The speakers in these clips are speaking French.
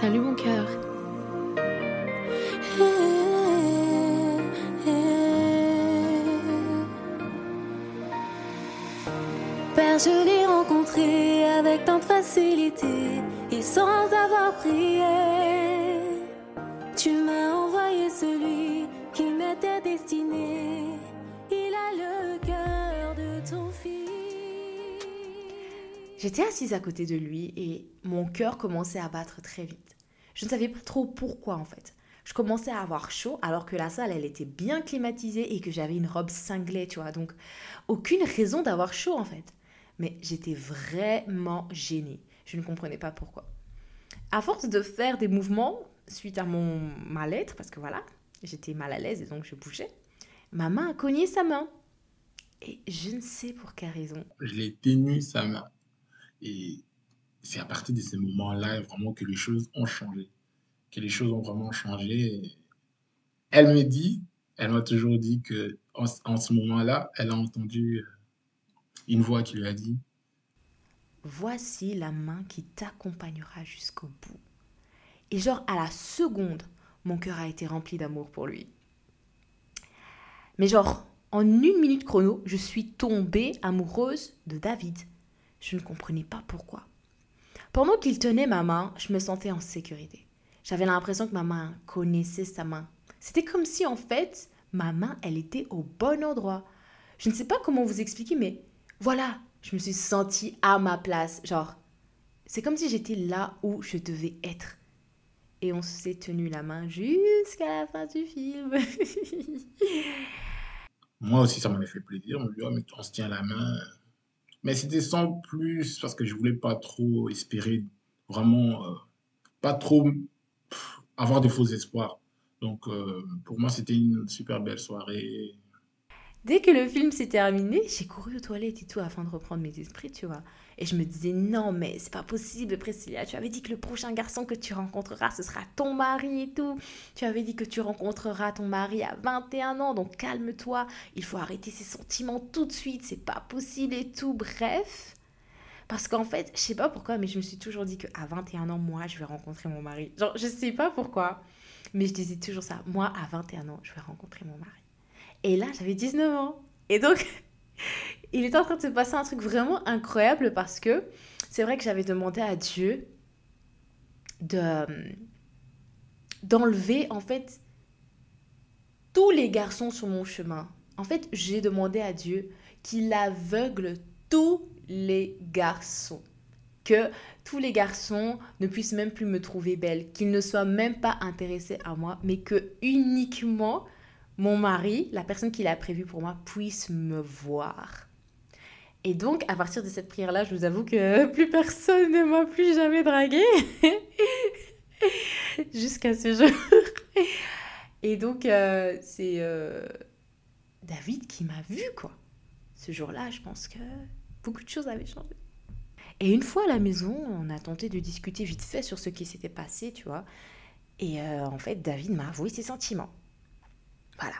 Salut mon cœur. Père, je l'ai rencontré avec tant de facilité et sans avoir prié. Tu m'as envoyé celui qui m'était destiné. J'étais assise à côté de lui et mon cœur commençait à battre très vite. Je ne savais pas trop pourquoi en fait. Je commençais à avoir chaud alors que la salle elle était bien climatisée et que j'avais une robe cinglée, tu vois. Donc aucune raison d'avoir chaud en fait. Mais j'étais vraiment gênée. Je ne comprenais pas pourquoi. À force de faire des mouvements suite à mon mal-être, parce que voilà, j'étais mal à l'aise et donc je bougeais, ma main a cogné sa main. Et je ne sais pour quelle raison. Je l'ai tenu sa main. Et c'est à partir de ces moments-là vraiment que les choses ont changé. Que les choses ont vraiment changé. Elle me dit, elle m'a toujours dit que en, en ce moment-là, elle a entendu euh, une voix qui lui a dit Voici la main qui t'accompagnera jusqu'au bout. Et genre à la seconde, mon cœur a été rempli d'amour pour lui. Mais genre, en une minute chrono, je suis tombée amoureuse de David. Je ne comprenais pas pourquoi. Pendant qu'il tenait ma main, je me sentais en sécurité. J'avais l'impression que ma main connaissait sa main. C'était comme si en fait, ma main, elle était au bon endroit. Je ne sais pas comment vous expliquer, mais voilà, je me suis sentie à ma place. Genre, c'est comme si j'étais là où je devais être. Et on s'est tenu la main jusqu'à la fin du film. Moi aussi, ça m'avait fait plaisir. On lui dit, oh, mais on se tient la main. Mais c'était sans plus parce que je voulais pas trop espérer, vraiment, euh, pas trop avoir de faux espoirs. Donc, euh, pour moi, c'était une super belle soirée. Dès que le film s'est terminé, j'ai couru aux toilettes et tout afin de reprendre mes esprits, tu vois. Et je me disais, non, mais c'est pas possible, Priscilla. Tu avais dit que le prochain garçon que tu rencontreras, ce sera ton mari et tout. Tu avais dit que tu rencontreras ton mari à 21 ans, donc calme-toi. Il faut arrêter ses sentiments tout de suite, c'est pas possible et tout. Bref. Parce qu'en fait, je sais pas pourquoi, mais je me suis toujours dit qu'à 21 ans, moi, je vais rencontrer mon mari. Genre, je sais pas pourquoi, mais je disais toujours ça. Moi, à 21 ans, je vais rencontrer mon mari. Et là, j'avais 19 ans. Et donc, il était en train de se passer un truc vraiment incroyable parce que c'est vrai que j'avais demandé à Dieu de d'enlever en fait tous les garçons sur mon chemin. En fait, j'ai demandé à Dieu qu'il aveugle tous les garçons. Que tous les garçons ne puissent même plus me trouver belle, qu'ils ne soient même pas intéressés à moi, mais que uniquement mon mari, la personne qu'il a prévue pour moi, puisse me voir. Et donc, à partir de cette prière-là, je vous avoue que plus personne ne m'a plus jamais dragué. Jusqu'à ce jour. Et donc, euh, c'est euh, David qui m'a vu, quoi. Ce jour-là, je pense que beaucoup de choses avaient changé. Et une fois à la maison, on a tenté de discuter vite fait sur ce qui s'était passé, tu vois. Et euh, en fait, David m'a avoué ses sentiments. Voilà.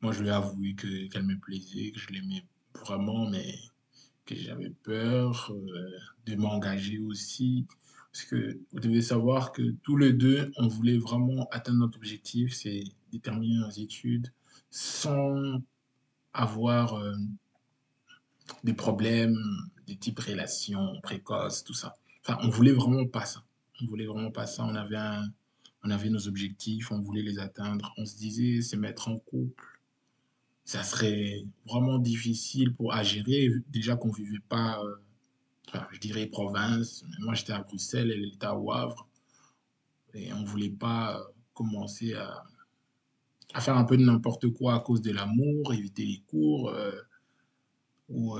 Moi, je lui ai avoué que, qu'elle me plaisait, que je l'aimais vraiment, mais que j'avais peur euh, de m'engager aussi. Parce que vous devez savoir que tous les deux, on voulait vraiment atteindre notre objectif, c'est de terminer nos études sans avoir euh, des problèmes de type relation précoce, tout ça. Enfin, on voulait vraiment pas ça. On voulait vraiment pas ça. On avait un, on avait nos objectifs, on voulait les atteindre. On se disait, se mettre en couple, ça serait vraiment difficile pour à gérer, déjà qu'on vivait pas, euh, je dirais province. Moi, j'étais à Bruxelles, elle était à Wavre. Et on voulait pas euh, commencer à, à faire un peu de n'importe quoi à cause de l'amour, éviter les cours, euh, ou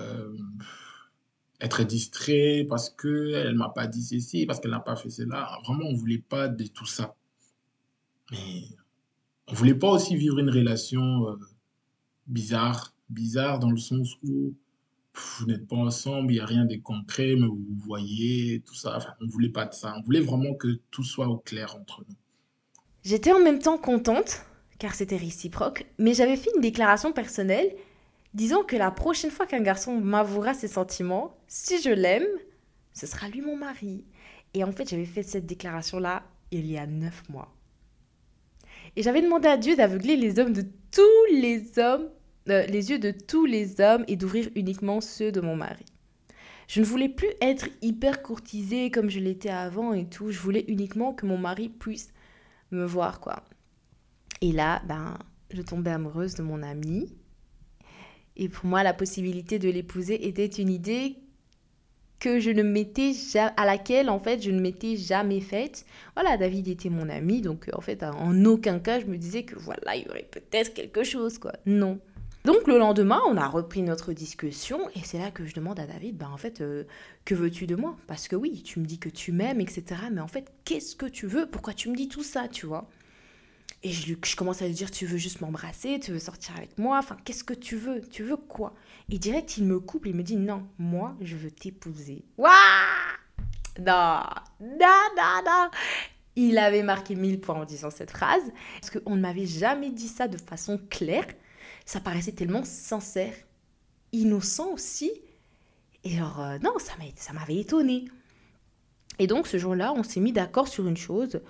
être distrait parce que elle m'a pas dit ceci, parce qu'elle n'a pas fait cela. Vraiment, on voulait pas de tout ça. Mais on voulait pas aussi vivre une relation bizarre. Bizarre dans le sens où vous n'êtes pas ensemble, il n'y a rien de concret, mais vous voyez, tout ça. On voulait pas de ça. On voulait vraiment que tout soit au clair entre nous. J'étais en même temps contente, car c'était réciproque, mais j'avais fait une déclaration personnelle disant que la prochaine fois qu'un garçon m'avouera ses sentiments, si je l'aime, ce sera lui mon mari. Et en fait, j'avais fait cette déclaration-là il y a neuf mois. Et j'avais demandé à Dieu d'aveugler les hommes de tous les hommes, euh, les yeux de tous les hommes et d'ouvrir uniquement ceux de mon mari. Je ne voulais plus être hyper courtisée comme je l'étais avant et tout. Je voulais uniquement que mon mari puisse me voir, quoi. Et là, ben, je tombais amoureuse de mon ami. Et pour moi, la possibilité de l'épouser était une idée que je ne m'étais à laquelle en fait je ne m'étais jamais faite. Voilà, David était mon ami, donc en fait en aucun cas je me disais que voilà, il y aurait peut-être quelque chose quoi. Non. Donc le lendemain, on a repris notre discussion et c'est là que je demande à David, ben en fait, euh, que veux-tu de moi? Parce que oui, tu me dis que tu m'aimes, etc. Mais en fait, qu'est-ce que tu veux? Pourquoi tu me dis tout ça, tu vois? Et je, je, commence à lui dire, tu veux juste m'embrasser, tu veux sortir avec moi, enfin, qu'est-ce que tu veux? Tu veux quoi? Et direct, il me coupe, il me dit, non, moi, je veux t'épouser. Waouh Non, non, non, non! Il avait marqué mille points en disant cette phrase, parce qu'on ne m'avait jamais dit ça de façon claire ça paraissait tellement sincère, innocent aussi. Et alors, euh, non, ça m'avait étonné. Et donc, ce jour-là, on s'est mis d'accord sur une chose,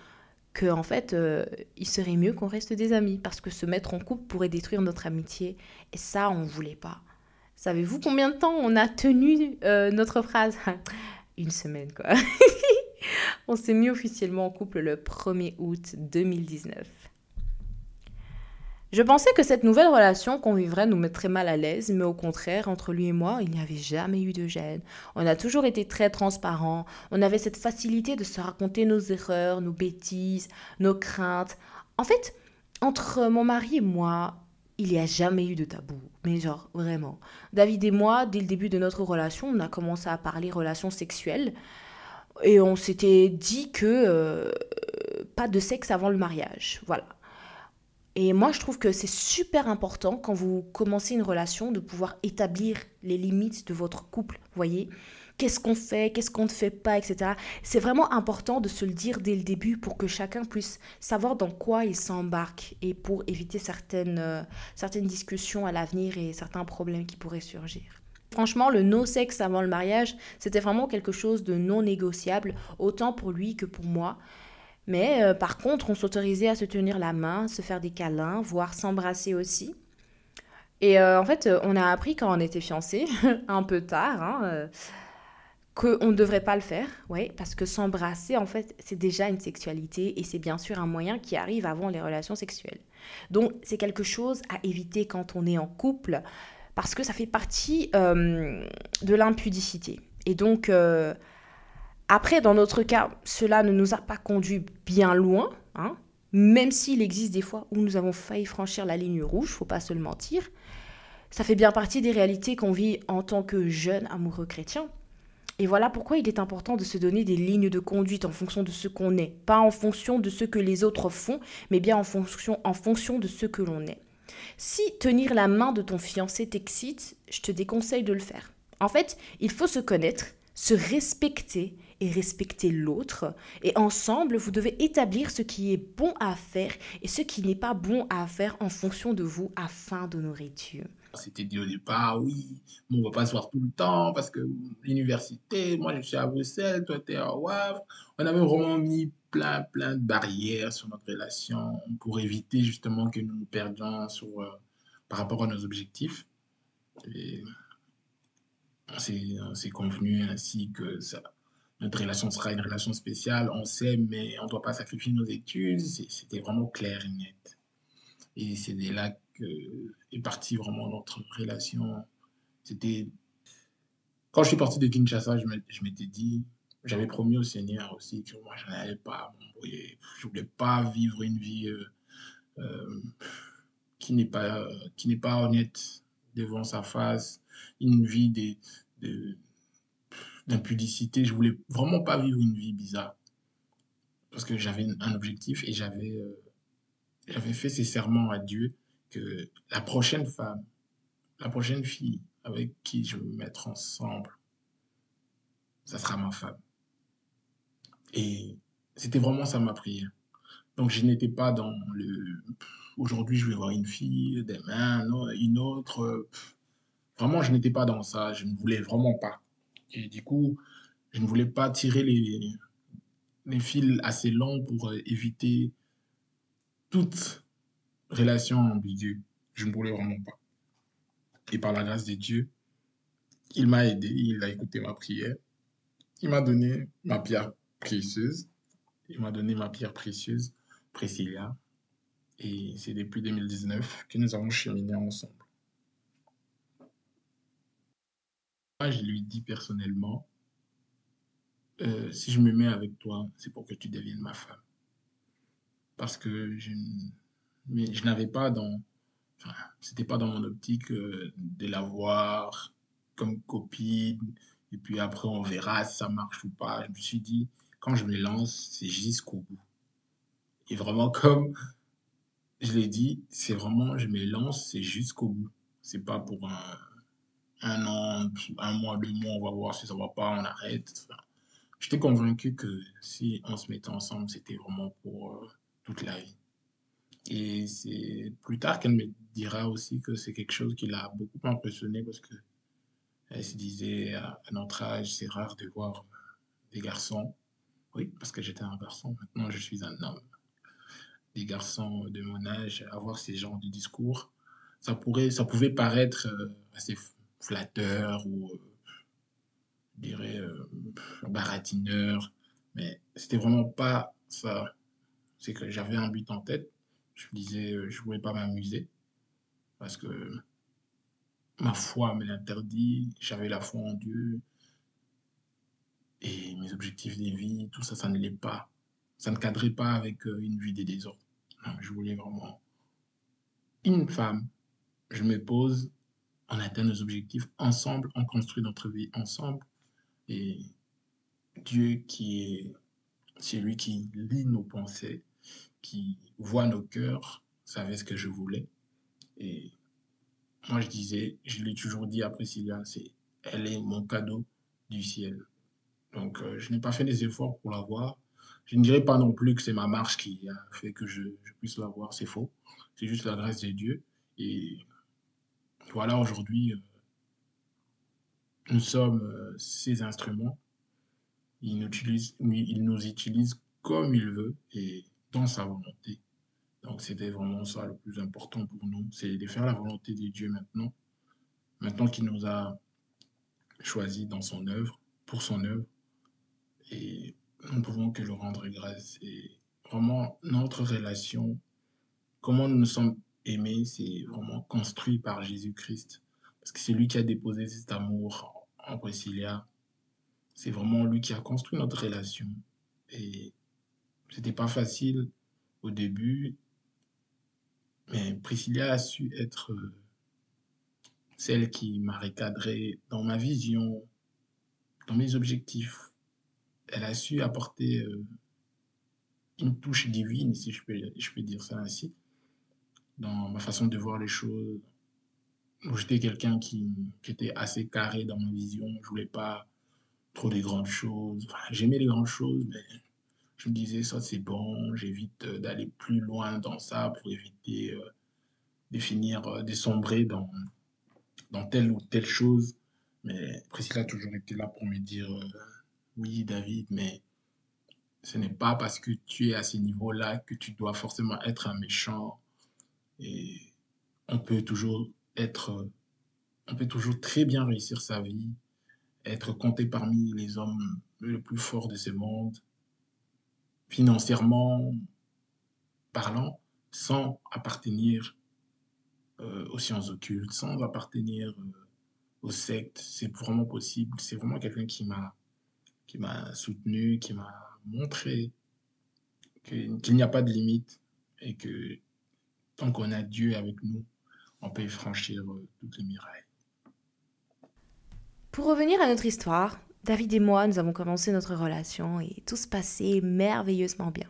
que en fait, euh, il serait mieux qu'on reste des amis, parce que se mettre en couple pourrait détruire notre amitié. Et ça, on ne voulait pas. Savez-vous combien de temps on a tenu euh, notre phrase? Une semaine, quoi. on s'est mis officiellement en couple le 1er août 2019. Je pensais que cette nouvelle relation qu'on vivrait nous mettrait mal à l'aise, mais au contraire, entre lui et moi, il n'y avait jamais eu de gêne. On a toujours été très transparents, on avait cette facilité de se raconter nos erreurs, nos bêtises, nos craintes. En fait, entre mon mari et moi, il n'y a jamais eu de tabou. Mais genre, vraiment. David et moi, dès le début de notre relation, on a commencé à parler relations sexuelles. Et on s'était dit que euh, pas de sexe avant le mariage. Voilà. Et moi, je trouve que c'est super important quand vous commencez une relation de pouvoir établir les limites de votre couple, voyez Qu'est-ce qu'on fait, qu'est-ce qu'on ne fait pas, etc. C'est vraiment important de se le dire dès le début pour que chacun puisse savoir dans quoi il s'embarque et pour éviter certaines, euh, certaines discussions à l'avenir et certains problèmes qui pourraient surgir. Franchement, le no-sexe avant le mariage, c'était vraiment quelque chose de non négociable, autant pour lui que pour moi. Mais euh, par contre, on s'autorisait à se tenir la main, se faire des câlins, voire s'embrasser aussi. Et euh, en fait, on a appris quand on était fiancés, un peu tard, hein, euh, qu'on ne devrait pas le faire, ouais, parce que s'embrasser, en fait, c'est déjà une sexualité et c'est bien sûr un moyen qui arrive avant les relations sexuelles. Donc, c'est quelque chose à éviter quand on est en couple, parce que ça fait partie de l'impudicité. Et donc, après, dans notre cas, cela ne nous a pas conduit bien loin, hein, même s'il existe des fois où nous avons failli franchir la ligne rouge, faut pas se le mentir. Ça fait bien partie des réalités qu'on vit en tant que jeune amoureux chrétien. Et voilà pourquoi il est important de se donner des lignes de conduite en fonction de ce qu'on est, pas en fonction de ce que les autres font, mais bien en fonction, en fonction de ce que l'on est. Si tenir la main de ton fiancé t'excite, je te déconseille de le faire. En fait, il faut se connaître, se respecter et respecter l'autre. Et ensemble, vous devez établir ce qui est bon à faire et ce qui n'est pas bon à faire en fonction de vous afin d'honorer Dieu. C'était dit au départ, oui, on ne va pas se voir tout le temps parce que l'université, moi je suis à Bruxelles, toi tu es à Wavre. On avait vraiment mis plein, plein de barrières sur notre relation pour éviter justement que nous nous perdions sur, euh, par rapport à nos objectifs. On s'est convenu ainsi que notre relation sera une relation spéciale, on sait, mais on ne doit pas sacrifier nos études. C'était vraiment clair et net. Et c'est de là que est partie vraiment notre relation. C'était. Quand je suis parti de Kinshasa, je m'étais dit, j'avais promis au Seigneur aussi que moi, je n'allais pas. Je ne voulais pas vivre une vie euh, euh, qui n'est pas, qui n'est pas honnête devant sa face, une vie d'impudicité. Je voulais vraiment pas vivre une vie bizarre. Parce que j'avais un objectif et j'avais euh, fait ces serments à Dieu que la prochaine femme, la prochaine fille avec qui je vais me mettre ensemble, ça sera ma femme. Et c'était vraiment ça ma prière. Donc je n'étais pas dans le aujourd'hui je vais voir une fille, demain une autre. Vraiment, je n'étais pas dans ça. Je ne voulais vraiment pas. Et du coup, je ne voulais pas tirer les, des fils assez longs pour euh, éviter toute relation ambiguë. Je ne voulais vraiment pas. Et par la grâce de Dieu, il m'a aidé, il a écouté ma prière. Il m'a donné ma pierre précieuse. Il m'a donné ma pierre précieuse, Priscilla. Et c'est depuis 2019 que nous avons cheminé ensemble. Je lui dis personnellement, euh, si je me mets avec toi, c'est pour que tu deviennes ma femme. Parce que je n'avais pas dans, enfin, c'était pas dans mon optique euh, de l'avoir comme copine, et puis après on verra si ça marche ou pas. Je me suis dit, quand je me lance, c'est jusqu'au bout. Et vraiment, comme je l'ai dit, c'est vraiment, je me lance, c'est jusqu'au bout. C'est pas pour un, un an, un mois, deux mois, on va voir si ça va pas, on arrête. J'étais convaincu que si on se mettait ensemble, c'était vraiment pour euh, toute la vie. Et c'est plus tard qu'elle me dira aussi que c'est quelque chose qui l'a beaucoup impressionné parce que elle se disait à notre âge, c'est rare de voir des garçons. Oui, parce que j'étais un garçon, maintenant je suis un homme. Des garçons de mon âge avoir ces genres de discours, ça pourrait, ça pouvait paraître euh, assez flatteur ou euh, je dirais, euh, baratineur. Mais c'était vraiment pas ça. C'est que j'avais un but en tête. Je me disais, euh, je voulais pas m'amuser. Parce que ma foi me l'interdit. J'avais la foi en Dieu. Et mes objectifs de vie, tout ça, ça ne l'est pas. Ça ne cadrait pas avec une vie des désordres. Je voulais vraiment une femme. Je me pose, on atteint nos objectifs ensemble, on construit notre vie ensemble. Et Dieu qui est celui qui lit nos pensées, qui voit nos cœurs, savait ce que je voulais. Et moi, je disais, je l'ai toujours dit à Priscilla, c'est, elle est mon cadeau du ciel. Donc, euh, je n'ai pas fait des efforts pour l'avoir. Je ne dirais pas non plus que c'est ma marche qui a fait que je, je puisse l'avoir, c'est faux. C'est juste la grâce de Dieu. Et voilà, aujourd'hui, euh, nous sommes euh, ses instruments. Il nous, utilise, il nous utilise comme il veut et dans sa volonté. Donc c'était vraiment ça le plus important pour nous, c'est de faire la volonté de Dieu maintenant. Maintenant qu'il nous a choisis dans son œuvre, pour son œuvre. Et nous ne pouvons que le rendre grâce. Et vraiment, notre relation, comment nous nous sommes aimés, c'est vraiment construit par Jésus-Christ. Parce que c'est lui qui a déposé cet amour en Priscilla. C'est vraiment lui qui a construit notre relation. Et c'était pas facile au début, mais Priscilla a su être euh, celle qui m'a recadré dans ma vision, dans mes objectifs. Elle a su apporter euh, une touche divine, si je peux, je peux dire ça ainsi, dans ma façon de voir les choses, j'étais quelqu'un qui, qui, était assez carré dans ma vision. Je voulais pas trop des grandes choses. J'aimais les grandes choses, mais je me disais, ça c'est bon, j'évite euh, d'aller plus loin dans ça pour éviter euh, de finir, euh, de sombrer dans, dans telle ou telle chose. Mais Priscilla a toujours été là pour me dire, oui David, mais ce n'est pas parce que tu es à ce niveau-là que tu dois forcément être un méchant. Et on peut toujours être, on peut toujours très bien réussir sa vie, être compté parmi les hommes les plus forts de ce monde, financièrement parlant, sans appartenir euh, aux sciences occultes, sans appartenir euh, aux sectes. C'est vraiment possible. C'est vraiment quelqu'un qui m'a qui m'a soutenu, qui m'a montré qu'il n'y a pas de limite et que tant qu'on a Dieu avec nous, on peut franchir euh, toutes les murailles. Pour revenir à notre histoire, David et moi, nous avons commencé notre relation et tout se passait merveilleusement bien.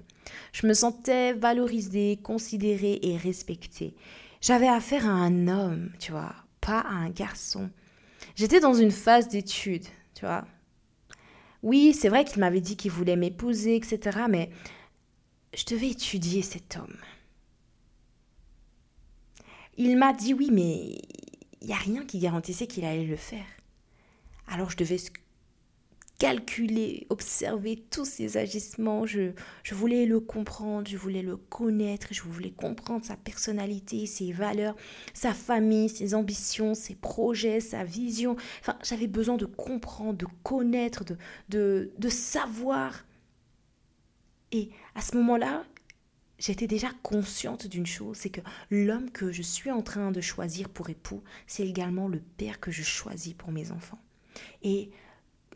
Je me sentais valorisée, considérée et respectée. J'avais affaire à un homme, tu vois, pas à un garçon. J'étais dans une phase d'études, tu vois. Oui, c'est vrai qu'il m'avait dit qu'il voulait m'épouser, etc. Mais je devais étudier cet homme. Il m'a dit oui, mais il n'y a rien qui garantissait qu'il allait le faire. Alors je devais calculer, observer tous ses agissements. Je, je voulais le comprendre, je voulais le connaître, je voulais comprendre sa personnalité, ses valeurs, sa famille, ses ambitions, ses projets, sa vision. Enfin, j'avais besoin de comprendre, de connaître, de, de, de savoir. Et à ce moment-là, j'étais déjà consciente d'une chose, c'est que l'homme que je suis en train de choisir pour époux, c'est également le père que je choisis pour mes enfants. Et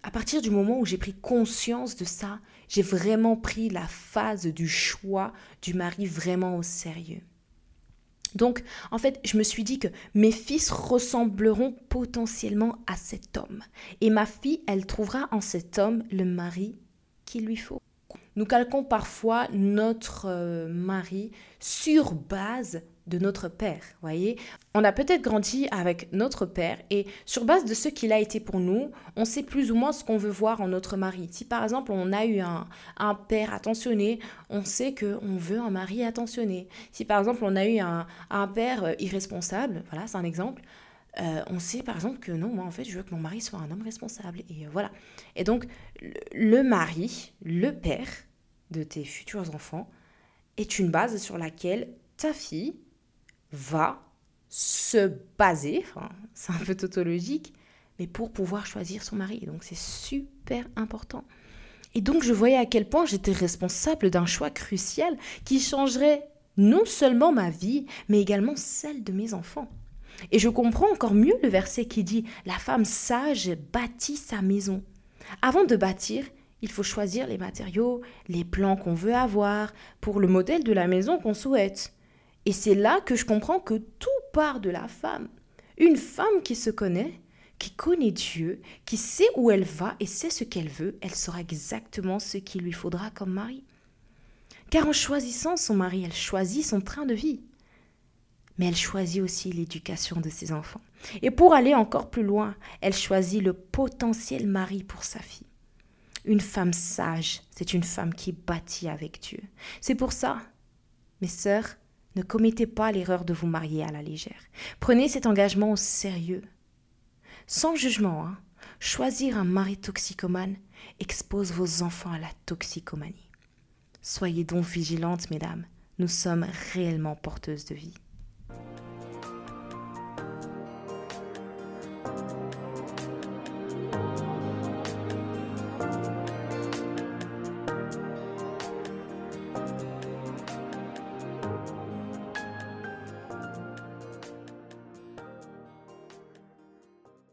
à partir du moment où j'ai pris conscience de ça, j'ai vraiment pris la phase du choix du mari vraiment au sérieux. Donc, en fait, je me suis dit que mes fils ressembleront potentiellement à cet homme. Et ma fille, elle trouvera en cet homme le mari qu'il lui faut. Nous calquons parfois notre euh, mari sur base de notre père, voyez On a peut-être grandi avec notre père et sur base de ce qu'il a été pour nous, on sait plus ou moins ce qu'on veut voir en notre mari. Si par exemple on a eu un, un père attentionné, on sait qu'on veut un mari attentionné. Si par exemple on a eu un, un père euh, irresponsable, voilà c'est un exemple, euh, on sait par exemple que non, moi en fait je veux que mon mari soit un homme responsable. Et voilà. Et donc le mari, le père de tes futurs enfants, est une base sur laquelle ta fille va se baser, c'est un peu tautologique, mais pour pouvoir choisir son mari. Donc c'est super important. Et donc je voyais à quel point j'étais responsable d'un choix crucial qui changerait non seulement ma vie, mais également celle de mes enfants. Et je comprends encore mieux le verset qui dit ⁇ La femme sage bâtit sa maison ⁇ Avant de bâtir, il faut choisir les matériaux, les plans qu'on veut avoir pour le modèle de la maison qu'on souhaite. Et c'est là que je comprends que tout part de la femme. Une femme qui se connaît, qui connaît Dieu, qui sait où elle va et sait ce qu'elle veut, elle saura exactement ce qu'il lui faudra comme mari. Car en choisissant son mari, elle choisit son train de vie. Mais elle choisit aussi l'éducation de ses enfants. Et pour aller encore plus loin, elle choisit le potentiel mari pour sa fille. Une femme sage, c'est une femme qui bâtit avec Dieu. C'est pour ça, mes sœurs, ne commettez pas l'erreur de vous marier à la légère. Prenez cet engagement au sérieux. Sans jugement, hein. choisir un mari toxicomane expose vos enfants à la toxicomanie. Soyez donc vigilantes, mesdames. Nous sommes réellement porteuses de vie.